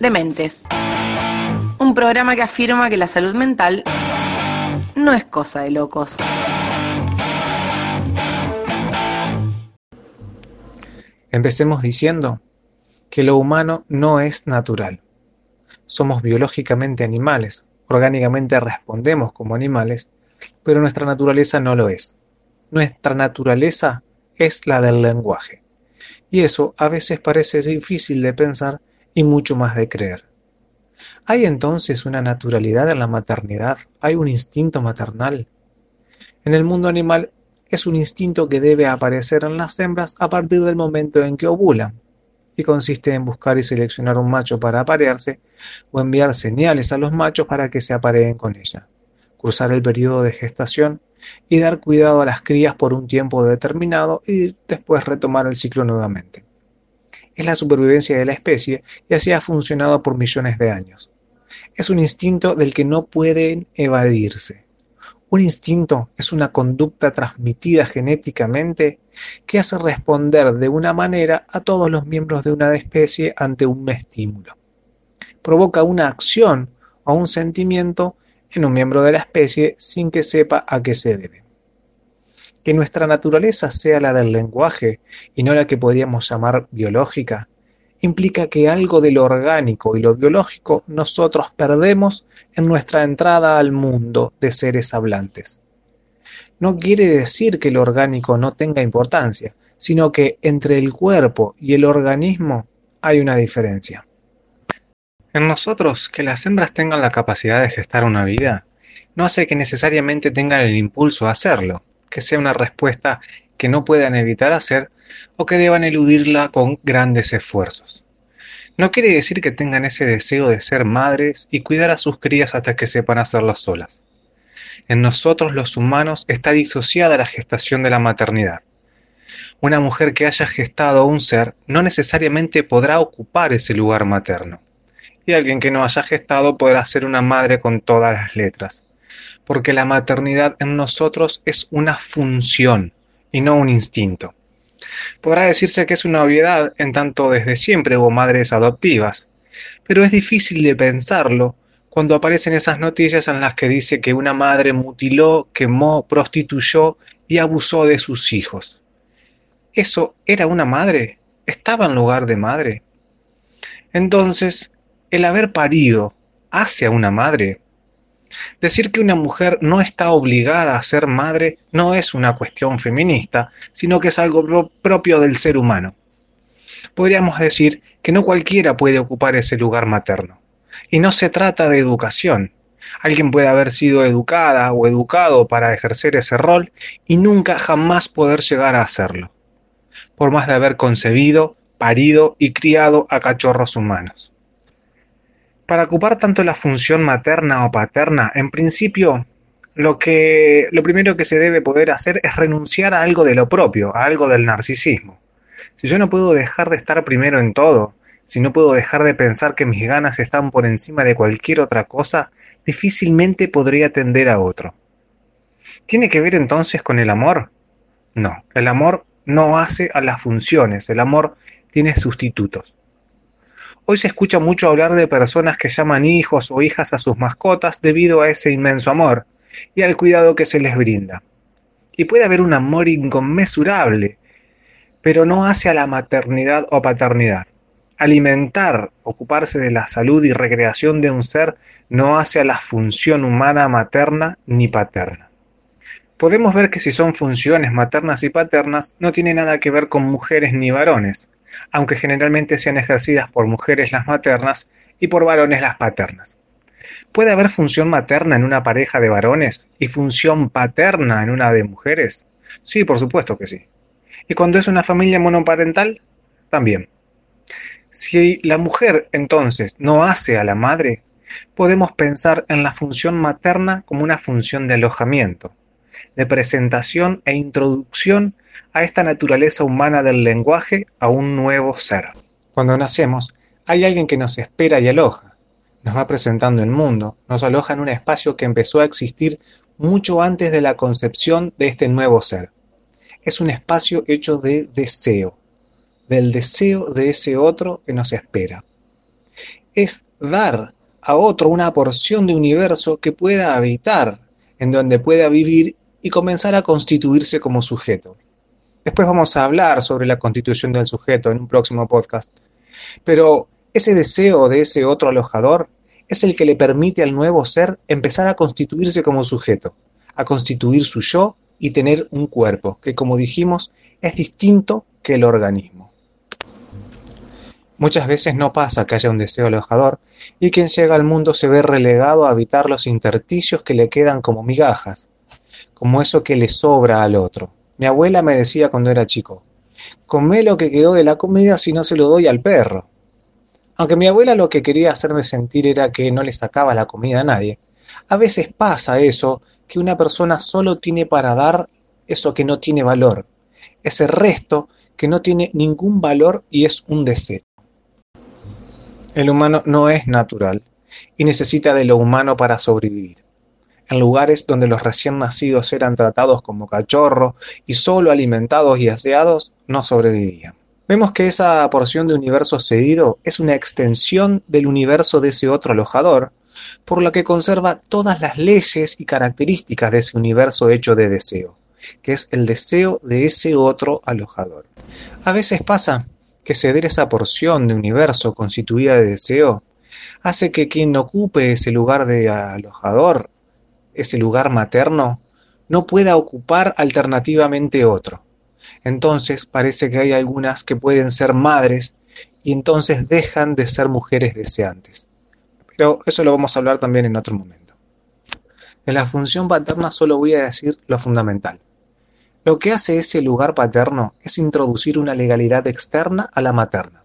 Dementes. Un programa que afirma que la salud mental no es cosa de locos. Empecemos diciendo que lo humano no es natural. Somos biológicamente animales, orgánicamente respondemos como animales, pero nuestra naturaleza no lo es. Nuestra naturaleza es la del lenguaje. Y eso a veces parece difícil de pensar y mucho más de creer. ¿Hay entonces una naturalidad en la maternidad? ¿Hay un instinto maternal? En el mundo animal es un instinto que debe aparecer en las hembras a partir del momento en que ovulan, y consiste en buscar y seleccionar un macho para aparearse o enviar señales a los machos para que se apareen con ella, cruzar el periodo de gestación y dar cuidado a las crías por un tiempo determinado y después retomar el ciclo nuevamente. Es la supervivencia de la especie y así ha funcionado por millones de años. Es un instinto del que no pueden evadirse. Un instinto es una conducta transmitida genéticamente que hace responder de una manera a todos los miembros de una especie ante un estímulo. Provoca una acción o un sentimiento en un miembro de la especie sin que sepa a qué se debe. Que nuestra naturaleza sea la del lenguaje y no la que podríamos llamar biológica, implica que algo de lo orgánico y lo biológico nosotros perdemos en nuestra entrada al mundo de seres hablantes. No quiere decir que lo orgánico no tenga importancia, sino que entre el cuerpo y el organismo hay una diferencia. En nosotros, que las hembras tengan la capacidad de gestar una vida, no hace que necesariamente tengan el impulso a hacerlo, que sea una respuesta que no puedan evitar hacer o que deban eludirla con grandes esfuerzos. No quiere decir que tengan ese deseo de ser madres y cuidar a sus crías hasta que sepan hacerlo solas. En nosotros los humanos está disociada la gestación de la maternidad. Una mujer que haya gestado un ser no necesariamente podrá ocupar ese lugar materno. Y alguien que no haya gestado podrá ser una madre con todas las letras. Porque la maternidad en nosotros es una función y no un instinto. Podrá decirse que es una obviedad en tanto desde siempre hubo madres adoptivas, pero es difícil de pensarlo cuando aparecen esas noticias en las que dice que una madre mutiló, quemó, prostituyó y abusó de sus hijos. ¿Eso era una madre? ¿Estaba en lugar de madre? Entonces, el haber parido hace a una madre. Decir que una mujer no está obligada a ser madre no es una cuestión feminista, sino que es algo propio del ser humano. Podríamos decir que no cualquiera puede ocupar ese lugar materno. Y no se trata de educación. Alguien puede haber sido educada o educado para ejercer ese rol y nunca jamás poder llegar a hacerlo, por más de haber concebido, parido y criado a cachorros humanos. Para ocupar tanto la función materna o paterna, en principio lo que lo primero que se debe poder hacer es renunciar a algo de lo propio, a algo del narcisismo. Si yo no puedo dejar de estar primero en todo, si no puedo dejar de pensar que mis ganas están por encima de cualquier otra cosa, difícilmente podría atender a otro. ¿Tiene que ver entonces con el amor? No, el amor no hace a las funciones, el amor tiene sustitutos. Hoy se escucha mucho hablar de personas que llaman hijos o hijas a sus mascotas debido a ese inmenso amor y al cuidado que se les brinda. Y puede haber un amor inconmensurable, pero no hacia la maternidad o paternidad. Alimentar, ocuparse de la salud y recreación de un ser no hace a la función humana materna ni paterna. Podemos ver que si son funciones maternas y paternas no tiene nada que ver con mujeres ni varones, aunque generalmente sean ejercidas por mujeres las maternas y por varones las paternas. ¿Puede haber función materna en una pareja de varones y función paterna en una de mujeres? Sí, por supuesto que sí. ¿Y cuando es una familia monoparental? También. Si la mujer entonces no hace a la madre, podemos pensar en la función materna como una función de alojamiento, de presentación e introducción a esta naturaleza humana del lenguaje a un nuevo ser. Cuando nacemos, hay alguien que nos espera y aloja. Nos va presentando el mundo, nos aloja en un espacio que empezó a existir mucho antes de la concepción de este nuevo ser. Es un espacio hecho de deseo, del deseo de ese otro que nos espera. es dar a otro una porción de universo que pueda habitar, en donde pueda vivir y comenzar a constituirse como sujeto. Después vamos a hablar sobre la constitución del sujeto en un próximo podcast. Pero ese deseo de ese otro alojador es el que le permite al nuevo ser empezar a constituirse como sujeto, a constituir su yo y tener un cuerpo, que como dijimos es distinto que el organismo. Muchas veces no pasa que haya un deseo alojador y quien llega al mundo se ve relegado a habitar los intersticios que le quedan como migajas, como eso que le sobra al otro. Mi abuela me decía cuando era chico, comé lo que quedó de la comida si no se lo doy al perro. Aunque mi abuela lo que quería hacerme sentir era que no le sacaba la comida a nadie, a veces pasa eso, que una persona solo tiene para dar eso que no tiene valor, ese resto que no tiene ningún valor y es un deseo. El humano no es natural y necesita de lo humano para sobrevivir. En lugares donde los recién nacidos eran tratados como cachorro y solo alimentados y aseados, no sobrevivían. Vemos que esa porción de universo cedido es una extensión del universo de ese otro alojador, por lo que conserva todas las leyes y características de ese universo hecho de deseo, que es el deseo de ese otro alojador. A veces pasa que ceder esa porción de universo constituida de deseo hace que quien ocupe ese lugar de alojador, ese lugar materno, no pueda ocupar alternativamente otro entonces parece que hay algunas que pueden ser madres y entonces dejan de ser mujeres deseantes. Pero eso lo vamos a hablar también en otro momento. De la función paterna solo voy a decir lo fundamental. Lo que hace ese lugar paterno es introducir una legalidad externa a la materna.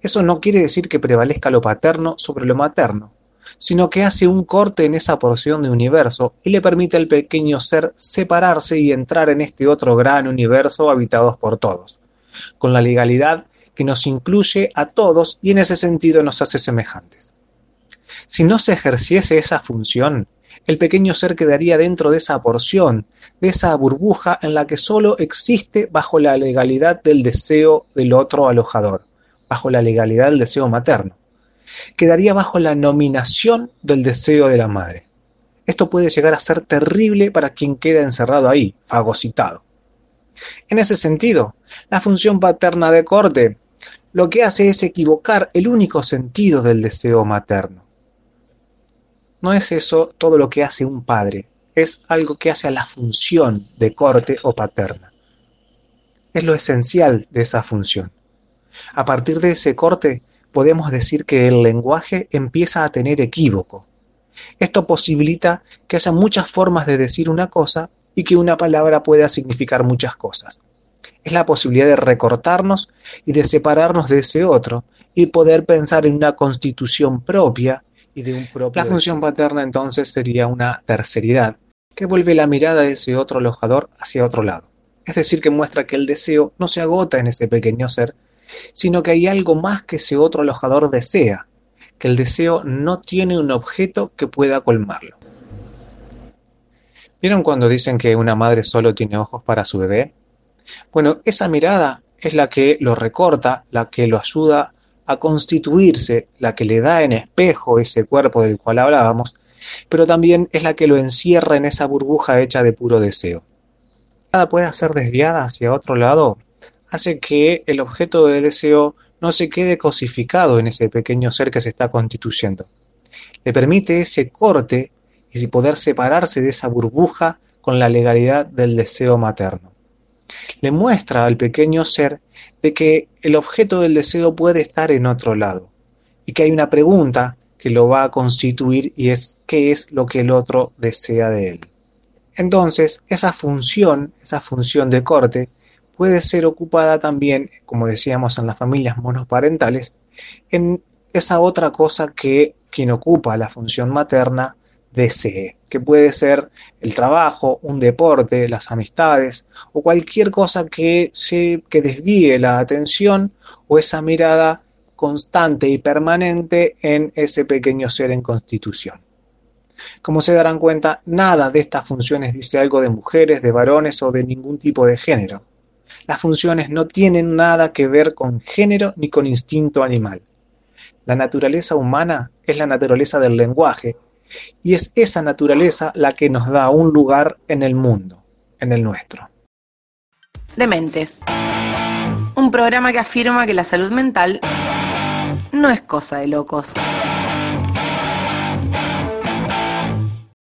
Eso no quiere decir que prevalezca lo paterno sobre lo materno, sino que hace un corte en esa porción de universo y le permite al pequeño ser separarse y entrar en este otro gran universo habitado por todos, con la legalidad que nos incluye a todos y en ese sentido nos hace semejantes. Si no se ejerciese esa función, el pequeño ser quedaría dentro de esa porción, de esa burbuja en la que solo existe bajo la legalidad del deseo del otro alojador, bajo la legalidad del deseo materno quedaría bajo la nominación del deseo de la madre. Esto puede llegar a ser terrible para quien queda encerrado ahí, fagocitado. En ese sentido, la función paterna de corte lo que hace es equivocar el único sentido del deseo materno. No es eso todo lo que hace un padre, es algo que hace a la función de corte o paterna. Es lo esencial de esa función. A partir de ese corte podemos decir que el lenguaje empieza a tener equívoco. Esto posibilita que haya muchas formas de decir una cosa y que una palabra pueda significar muchas cosas. Es la posibilidad de recortarnos y de separarnos de ese otro y poder pensar en una constitución propia y de un propio. La función paterna entonces sería una terceridad que vuelve la mirada de ese otro alojador hacia otro lado. Es decir, que muestra que el deseo no se agota en ese pequeño ser, sino que hay algo más que ese otro alojador desea, que el deseo no tiene un objeto que pueda colmarlo. ¿Vieron cuando dicen que una madre solo tiene ojos para su bebé? Bueno, esa mirada es la que lo recorta, la que lo ayuda a constituirse, la que le da en espejo ese cuerpo del cual hablábamos, pero también es la que lo encierra en esa burbuja hecha de puro deseo. Nada puede ser desviada hacia otro lado hace que el objeto de deseo no se quede cosificado en ese pequeño ser que se está constituyendo. Le permite ese corte y poder separarse de esa burbuja con la legalidad del deseo materno. Le muestra al pequeño ser de que el objeto del deseo puede estar en otro lado y que hay una pregunta que lo va a constituir y es qué es lo que el otro desea de él. Entonces, esa función, esa función de corte, puede ser ocupada también, como decíamos en las familias monoparentales, en esa otra cosa que quien ocupa la función materna desee, que puede ser el trabajo, un deporte, las amistades o cualquier cosa que, se, que desvíe la atención o esa mirada constante y permanente en ese pequeño ser en constitución. Como se darán cuenta, nada de estas funciones dice algo de mujeres, de varones o de ningún tipo de género. Las funciones no tienen nada que ver con género ni con instinto animal. La naturaleza humana es la naturaleza del lenguaje y es esa naturaleza la que nos da un lugar en el mundo, en el nuestro. Dementes. Un programa que afirma que la salud mental no es cosa de locos.